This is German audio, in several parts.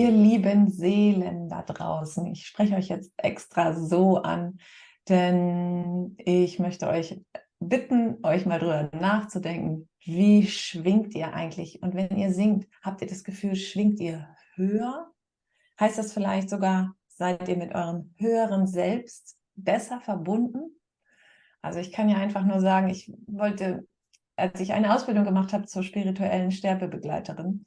Ihr lieben Seelen da draußen, ich spreche euch jetzt extra so an, denn ich möchte euch bitten, euch mal drüber nachzudenken, wie schwingt ihr eigentlich? Und wenn ihr singt, habt ihr das Gefühl, schwingt ihr höher? Heißt das vielleicht sogar, seid ihr mit eurem höheren Selbst besser verbunden? Also ich kann ja einfach nur sagen, ich wollte, als ich eine Ausbildung gemacht habe zur spirituellen Sterbebegleiterin,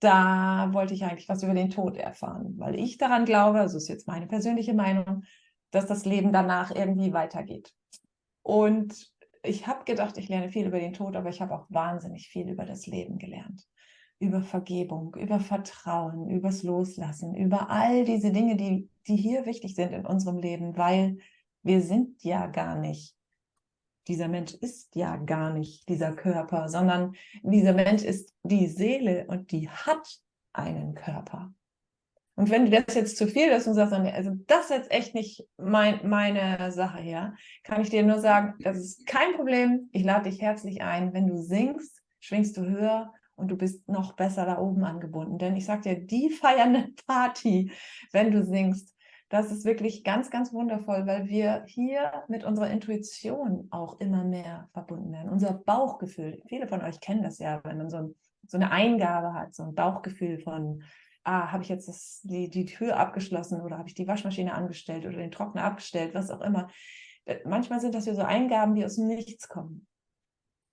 da wollte ich eigentlich was über den Tod erfahren, weil ich daran glaube, also ist jetzt meine persönliche Meinung, dass das Leben danach irgendwie weitergeht. Und ich habe gedacht, ich lerne viel über den Tod, aber ich habe auch wahnsinnig viel über das Leben gelernt. Über Vergebung, über Vertrauen, übers Loslassen, über all diese Dinge, die, die hier wichtig sind in unserem Leben, weil wir sind ja gar nicht dieser Mensch ist ja gar nicht dieser Körper, sondern dieser Mensch ist die Seele und die hat einen Körper. Und wenn dir das jetzt zu viel ist und sagst, also das ist jetzt echt nicht mein, meine Sache hier, kann ich dir nur sagen, das ist kein Problem. Ich lade dich herzlich ein. Wenn du singst, schwingst du höher und du bist noch besser da oben angebunden. Denn ich sag dir, die feiernde Party, wenn du singst, das ist wirklich ganz, ganz wundervoll, weil wir hier mit unserer Intuition auch immer mehr verbunden werden. Unser Bauchgefühl, viele von euch kennen das ja, wenn man so, ein, so eine Eingabe hat, so ein Bauchgefühl von, ah, habe ich jetzt das, die, die Tür abgeschlossen oder habe ich die Waschmaschine angestellt oder den Trockner abgestellt, was auch immer. Äh, manchmal sind das ja so Eingaben, die aus dem Nichts kommen.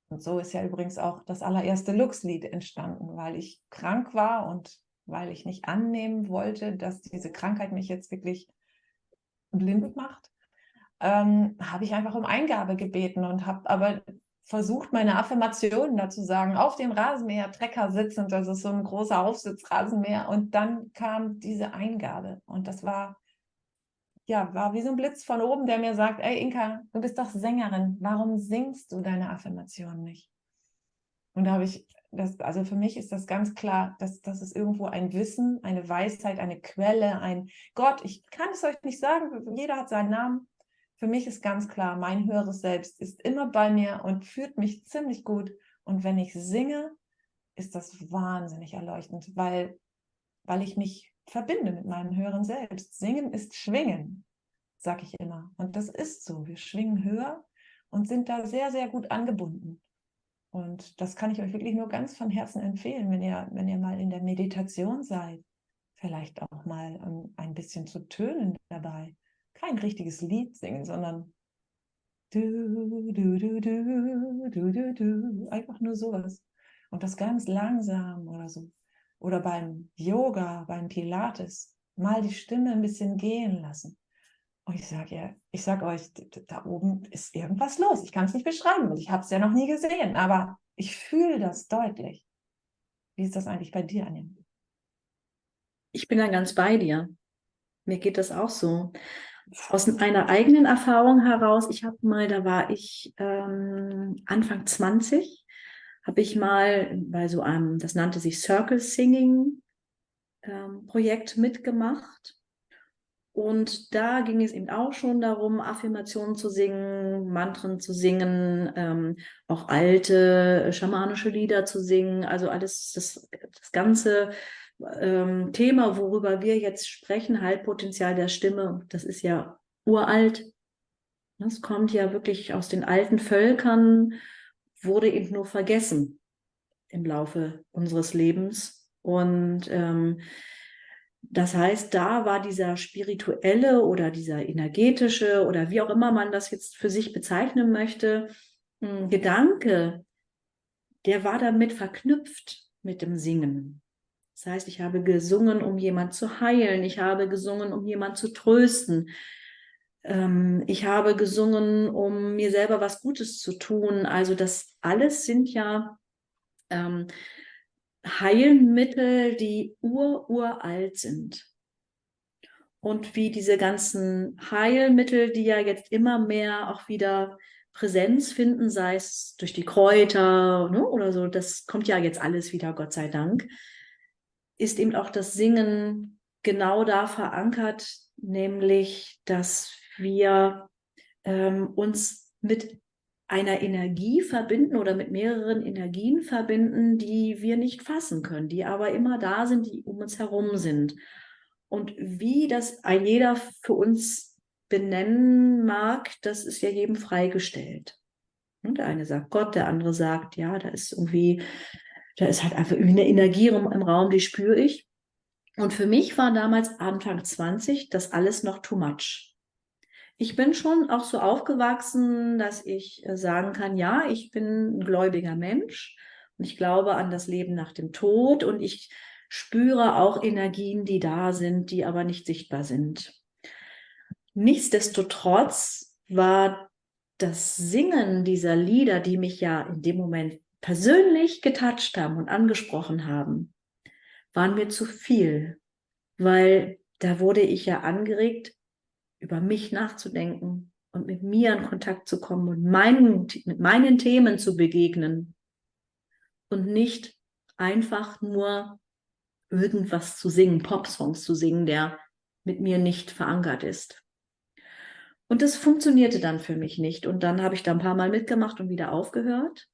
Und so ist ja übrigens auch das allererste Lux-Lied entstanden, weil ich krank war und weil ich nicht annehmen wollte, dass diese Krankheit mich jetzt wirklich blind macht, ähm, habe ich einfach um Eingabe gebeten und habe aber versucht, meine Affirmationen dazu sagen, auf dem Rasenmäher Trecker sitzend, das ist so ein großer Aufsitzrasenmäher und dann kam diese Eingabe und das war ja, war wie so ein Blitz von oben, der mir sagt, ey Inka, du bist doch Sängerin, warum singst du deine Affirmationen nicht? Und da habe ich das, also für mich ist das ganz klar, dass das ist irgendwo ein Wissen, eine Weisheit, eine Quelle, ein Gott. Ich kann es euch nicht sagen, jeder hat seinen Namen. Für mich ist ganz klar, mein höheres Selbst ist immer bei mir und führt mich ziemlich gut. Und wenn ich singe, ist das wahnsinnig erleuchtend, weil, weil ich mich verbinde mit meinem höheren Selbst. Singen ist Schwingen, sag ich immer. Und das ist so. Wir schwingen höher und sind da sehr, sehr gut angebunden. Und das kann ich euch wirklich nur ganz von Herzen empfehlen, wenn ihr, wenn ihr mal in der Meditation seid. Vielleicht auch mal um, ähm, ein bisschen zu tönen dabei. Kein richtiges Lied singen, sondern du, du, du, du, du, du, du. Einfach nur sowas. Und das ganz langsam oder so. Oder beim Yoga, beim Pilates. Mal die Stimme ein bisschen gehen lassen. Und ich sage ja, ich sage euch, da oben ist irgendwas los. Ich kann es nicht beschreiben, ich habe es ja noch nie gesehen, aber ich fühle das deutlich. Wie ist das eigentlich bei dir, Anja? Ich bin da ganz bei dir. Mir geht das auch so. Aus einer eigenen Erfahrung heraus, ich habe mal, da war ich ähm, Anfang 20, habe ich mal bei so einem, das nannte sich Circle Singing ähm, Projekt mitgemacht. Und da ging es eben auch schon darum, Affirmationen zu singen, Mantren zu singen, ähm, auch alte schamanische Lieder zu singen. Also alles, das, das ganze ähm, Thema, worüber wir jetzt sprechen, Haltpotenzial der Stimme, das ist ja uralt. Das kommt ja wirklich aus den alten Völkern, wurde eben nur vergessen im Laufe unseres Lebens. Und ähm, das heißt, da war dieser spirituelle oder dieser energetische oder wie auch immer man das jetzt für sich bezeichnen möchte, hm, Gedanke, der war damit verknüpft mit dem Singen. Das heißt, ich habe gesungen, um jemand zu heilen. Ich habe gesungen, um jemand zu trösten. Ähm, ich habe gesungen, um mir selber was Gutes zu tun. Also das alles sind ja ähm, Heilmittel, die ur-uralt sind. Und wie diese ganzen Heilmittel, die ja jetzt immer mehr auch wieder Präsenz finden, sei es durch die Kräuter ne, oder so, das kommt ja jetzt alles wieder, Gott sei Dank, ist eben auch das Singen genau da verankert, nämlich, dass wir ähm, uns mit einer Energie verbinden oder mit mehreren Energien verbinden, die wir nicht fassen können, die aber immer da sind, die um uns herum sind. Und wie das ein jeder für uns benennen mag, das ist ja jedem freigestellt. Und der eine sagt Gott, der andere sagt, ja, da ist irgendwie, da ist halt einfach irgendwie eine Energie im, im Raum, die spüre ich. Und für mich war damals Anfang 20 das alles noch too much. Ich bin schon auch so aufgewachsen, dass ich äh, sagen kann, ja, ich bin ein gläubiger Mensch und ich glaube an das Leben nach dem Tod und ich spüre auch Energien, die da sind, die aber nicht sichtbar sind. Nichtsdestotrotz war das Singen dieser Lieder, die mich ja in dem Moment persönlich getatscht haben und angesprochen haben, waren mir zu viel, weil da wurde ich ja angeregt, über mich nachzudenken und mit mir in Kontakt zu kommen und meinen, mit meinen Themen zu begegnen und nicht einfach nur irgendwas zu singen, Popsongs zu singen, der mit mir nicht verankert ist. Und das funktionierte dann für mich nicht. Und dann habe ich da ein paar Mal mitgemacht und wieder aufgehört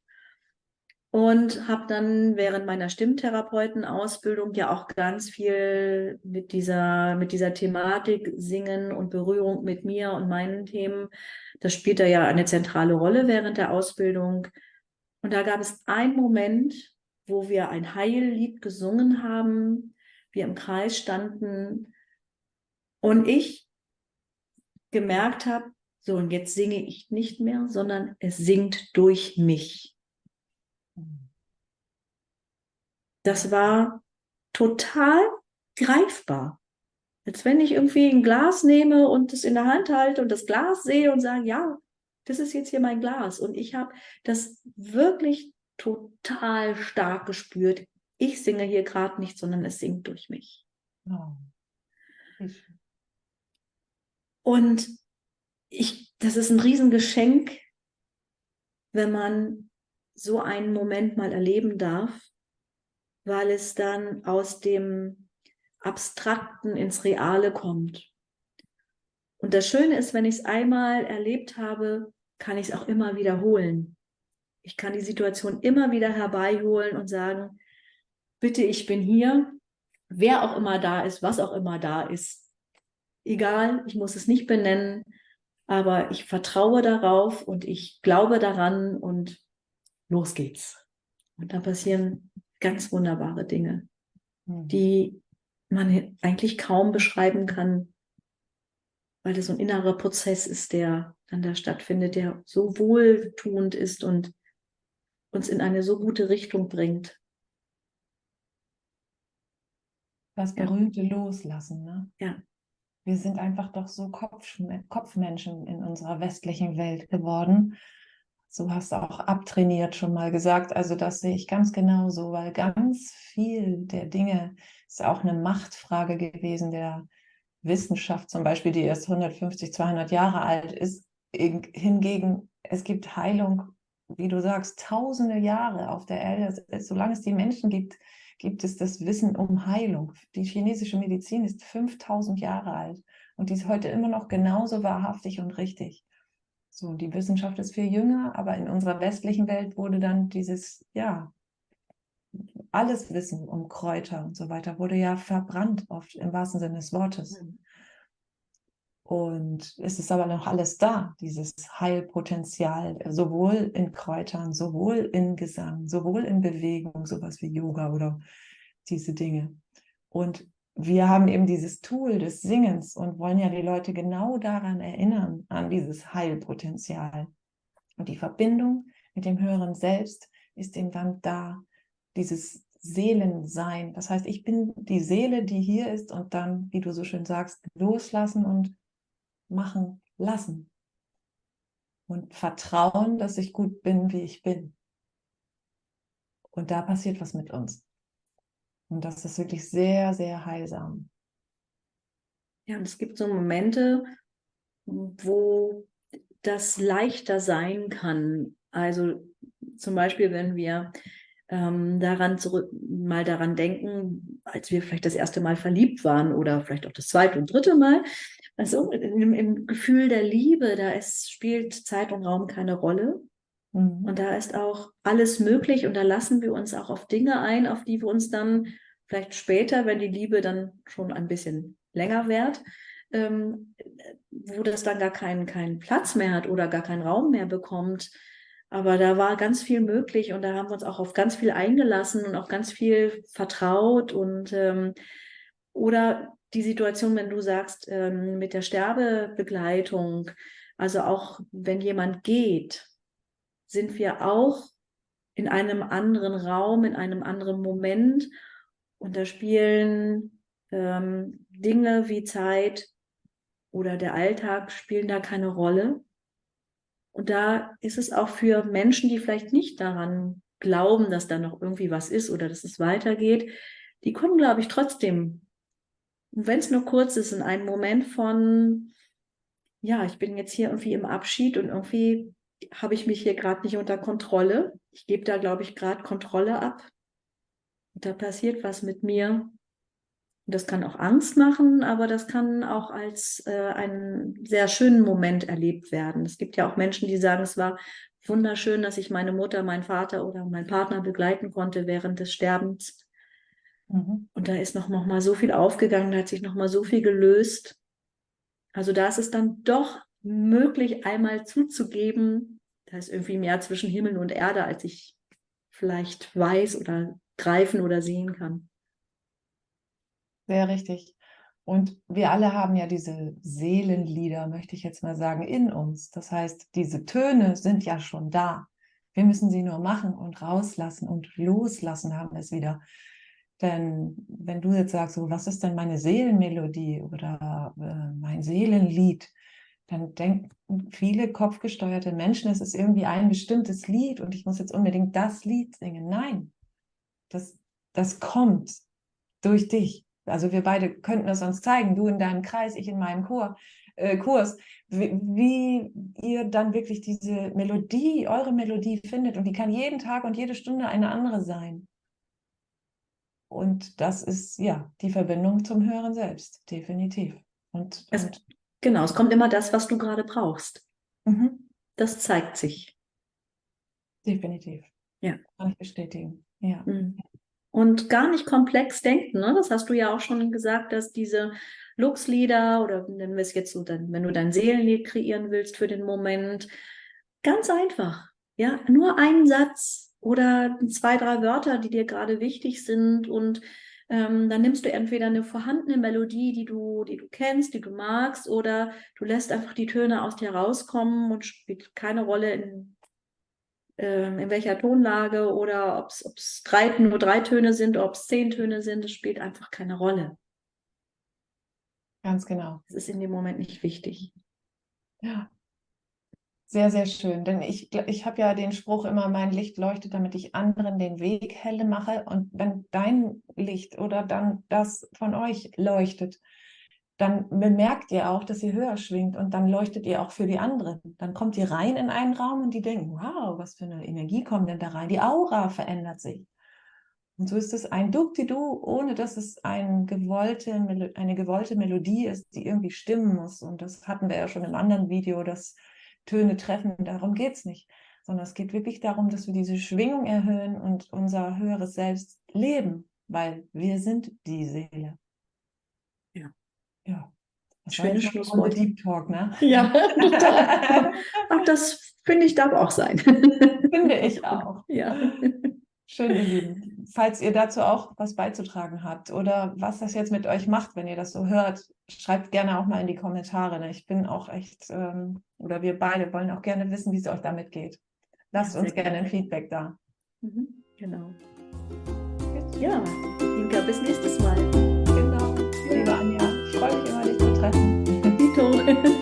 und habe dann während meiner Stimmtherapeutenausbildung ja auch ganz viel mit dieser mit dieser Thematik Singen und Berührung mit mir und meinen Themen. Das spielt da ja eine zentrale Rolle während der Ausbildung. Und da gab es einen Moment, wo wir ein Heillied gesungen haben, wir im Kreis standen und ich gemerkt habe, so und jetzt singe ich nicht mehr, sondern es singt durch mich. Das war total greifbar. Als wenn ich irgendwie ein Glas nehme und es in der Hand halte und das Glas sehe und sage, ja, das ist jetzt hier mein Glas. Und ich habe das wirklich total stark gespürt. Ich singe hier gerade nicht, sondern es singt durch mich. Oh. Und ich, das ist ein Riesengeschenk, wenn man so einen Moment mal erleben darf weil es dann aus dem Abstrakten ins Reale kommt. Und das Schöne ist, wenn ich es einmal erlebt habe, kann ich es auch immer wiederholen. Ich kann die Situation immer wieder herbeiholen und sagen, bitte, ich bin hier, wer auch immer da ist, was auch immer da ist. Egal, ich muss es nicht benennen, aber ich vertraue darauf und ich glaube daran und los geht's. Und dann passieren ganz wunderbare Dinge, mhm. die man eigentlich kaum beschreiben kann, weil das so ein innerer Prozess ist, der dann da stattfindet, der so wohltuend ist und uns in eine so gute Richtung bringt. Das berühmte ja. Loslassen, ne? Ja. Wir sind einfach doch so Kopf, Kopfmenschen in unserer westlichen Welt geworden so hast auch abtrainiert schon mal gesagt. Also das sehe ich ganz genauso, weil ganz viel der Dinge ist auch eine Machtfrage gewesen der Wissenschaft zum Beispiel, die erst 150, 200 Jahre alt ist. Hingegen, es gibt Heilung, wie du sagst, tausende Jahre auf der Erde. Solange es die Menschen gibt, gibt es das Wissen um Heilung. Die chinesische Medizin ist 5000 Jahre alt und die ist heute immer noch genauso wahrhaftig und richtig. So, die Wissenschaft ist viel jünger, aber in unserer westlichen Welt wurde dann dieses, ja, alles Wissen um Kräuter und so weiter wurde ja verbrannt, oft im wahrsten Sinne des Wortes. Mhm. Und es ist aber noch alles da, dieses Heilpotenzial, sowohl in Kräutern, sowohl in Gesang, sowohl in Bewegung, sowas wie Yoga oder diese Dinge. Und wir haben eben dieses Tool des Singens und wollen ja die Leute genau daran erinnern, an dieses Heilpotenzial. Und die Verbindung mit dem höheren Selbst ist eben dann da, dieses Seelensein. Das heißt, ich bin die Seele, die hier ist und dann, wie du so schön sagst, loslassen und machen lassen. Und vertrauen, dass ich gut bin, wie ich bin. Und da passiert was mit uns. Und das ist wirklich sehr, sehr heilsam. Ja, und es gibt so Momente, wo das leichter sein kann. Also zum Beispiel, wenn wir ähm, daran zurück, mal daran denken, als wir vielleicht das erste Mal verliebt waren oder vielleicht auch das zweite und dritte Mal. Also im, im Gefühl der Liebe, da ist, spielt Zeit und Raum keine Rolle. Mhm. Und da ist auch alles möglich und da lassen wir uns auch auf Dinge ein, auf die wir uns dann vielleicht später, wenn die Liebe dann schon ein bisschen länger währt, ähm, wo das dann gar keinen, keinen Platz mehr hat oder gar keinen Raum mehr bekommt. Aber da war ganz viel möglich und da haben wir uns auch auf ganz viel eingelassen und auch ganz viel vertraut und ähm, oder die Situation, wenn du sagst, ähm, mit der Sterbebegleitung, also auch wenn jemand geht, sind wir auch in einem anderen Raum, in einem anderen Moment und da spielen ähm, Dinge wie Zeit oder der Alltag spielen da keine Rolle. Und da ist es auch für Menschen, die vielleicht nicht daran glauben, dass da noch irgendwie was ist oder dass es weitergeht, die kommen, glaube ich, trotzdem, wenn es nur kurz ist, in einen Moment von, ja, ich bin jetzt hier irgendwie im Abschied und irgendwie habe ich mich hier gerade nicht unter Kontrolle. Ich gebe da, glaube ich, gerade Kontrolle ab. Und da passiert was mit mir. Das kann auch Angst machen, aber das kann auch als äh, einen sehr schönen Moment erlebt werden. Es gibt ja auch Menschen, die sagen, es war wunderschön, dass ich meine Mutter, meinen Vater oder meinen Partner begleiten konnte während des Sterbens. Mhm. Und da ist noch, noch mal so viel aufgegangen, da hat sich noch mal so viel gelöst. Also da ist es dann doch möglich, einmal zuzugeben, da ist irgendwie mehr zwischen Himmel und Erde, als ich vielleicht weiß oder greifen oder sehen kann. Sehr richtig. Und wir alle haben ja diese Seelenlieder, möchte ich jetzt mal sagen, in uns. Das heißt, diese Töne sind ja schon da. Wir müssen sie nur machen und rauslassen und loslassen haben es wieder. Denn wenn du jetzt sagst, so, was ist denn meine Seelenmelodie oder äh, mein Seelenlied, dann denken viele kopfgesteuerte Menschen, es ist irgendwie ein bestimmtes Lied und ich muss jetzt unbedingt das Lied singen. Nein, das, das kommt durch dich. Also wir beide könnten es uns zeigen, du in deinem Kreis, ich in meinem Chor, äh, Kurs, wie, wie, ihr dann wirklich diese Melodie, eure Melodie findet. Und die kann jeden Tag und jede Stunde eine andere sein. Und das ist ja die Verbindung zum Hören selbst, definitiv. Und, und genau, es kommt immer das, was du gerade brauchst. Mhm. Das zeigt sich. Definitiv. Ja. Kann ich bestätigen. Ja. Mhm und gar nicht komplex denken. Ne? Das hast du ja auch schon gesagt, dass diese Lux-Lieder oder nennen wir es jetzt so, dann, wenn du dein Seelenlied kreieren willst für den Moment, ganz einfach. Ja, nur einen Satz oder zwei, drei Wörter, die dir gerade wichtig sind und ähm, dann nimmst du entweder eine vorhandene Melodie, die du, die du kennst, die du magst, oder du lässt einfach die Töne aus dir rauskommen und spielt keine Rolle, in ähm, in welcher Tonlage oder ob es drei, nur drei Töne sind, ob es zehn Töne sind, das spielt einfach keine Rolle. Ganz genau. Es ist in dem Moment nicht wichtig. Ja. Sehr, sehr schön. Denn ich, ich habe ja den Spruch immer, mein Licht leuchtet, damit ich anderen den Weg helle mache. Und wenn dein Licht oder dann das von euch leuchtet, dann bemerkt ihr auch, dass ihr höher schwingt und dann leuchtet ihr auch für die anderen. Dann kommt ihr rein in einen Raum und die denken, wow, was für eine Energie kommt denn da rein? Die Aura verändert sich. Und so ist es ein Duktidu, ohne dass es ein gewollte, eine gewollte Melodie ist, die irgendwie stimmen muss. Und das hatten wir ja schon im anderen Video, dass Töne treffen. Darum geht es nicht. Sondern es geht wirklich darum, dass wir diese Schwingung erhöhen und unser höheres Selbst leben, weil wir sind die Seele. Ja. Schönes Schlusswort. Deep Talk, ne? Ja, Ach, das finde ich darf auch sein. Finde ich auch. Ja. Schön, ihr Lieben. Falls ihr dazu auch was beizutragen habt oder was das jetzt mit euch macht, wenn ihr das so hört, schreibt gerne auch mal in die Kommentare. Ne? Ich bin auch echt, ähm, oder wir beide wollen auch gerne wissen, wie es euch damit geht. Lasst uns gerne ein Feedback da. Mhm, genau. Ja, Inka, bis nächstes Mal. Genau. Liebe Anja, freue mich immer, dich zu treffen. Dito.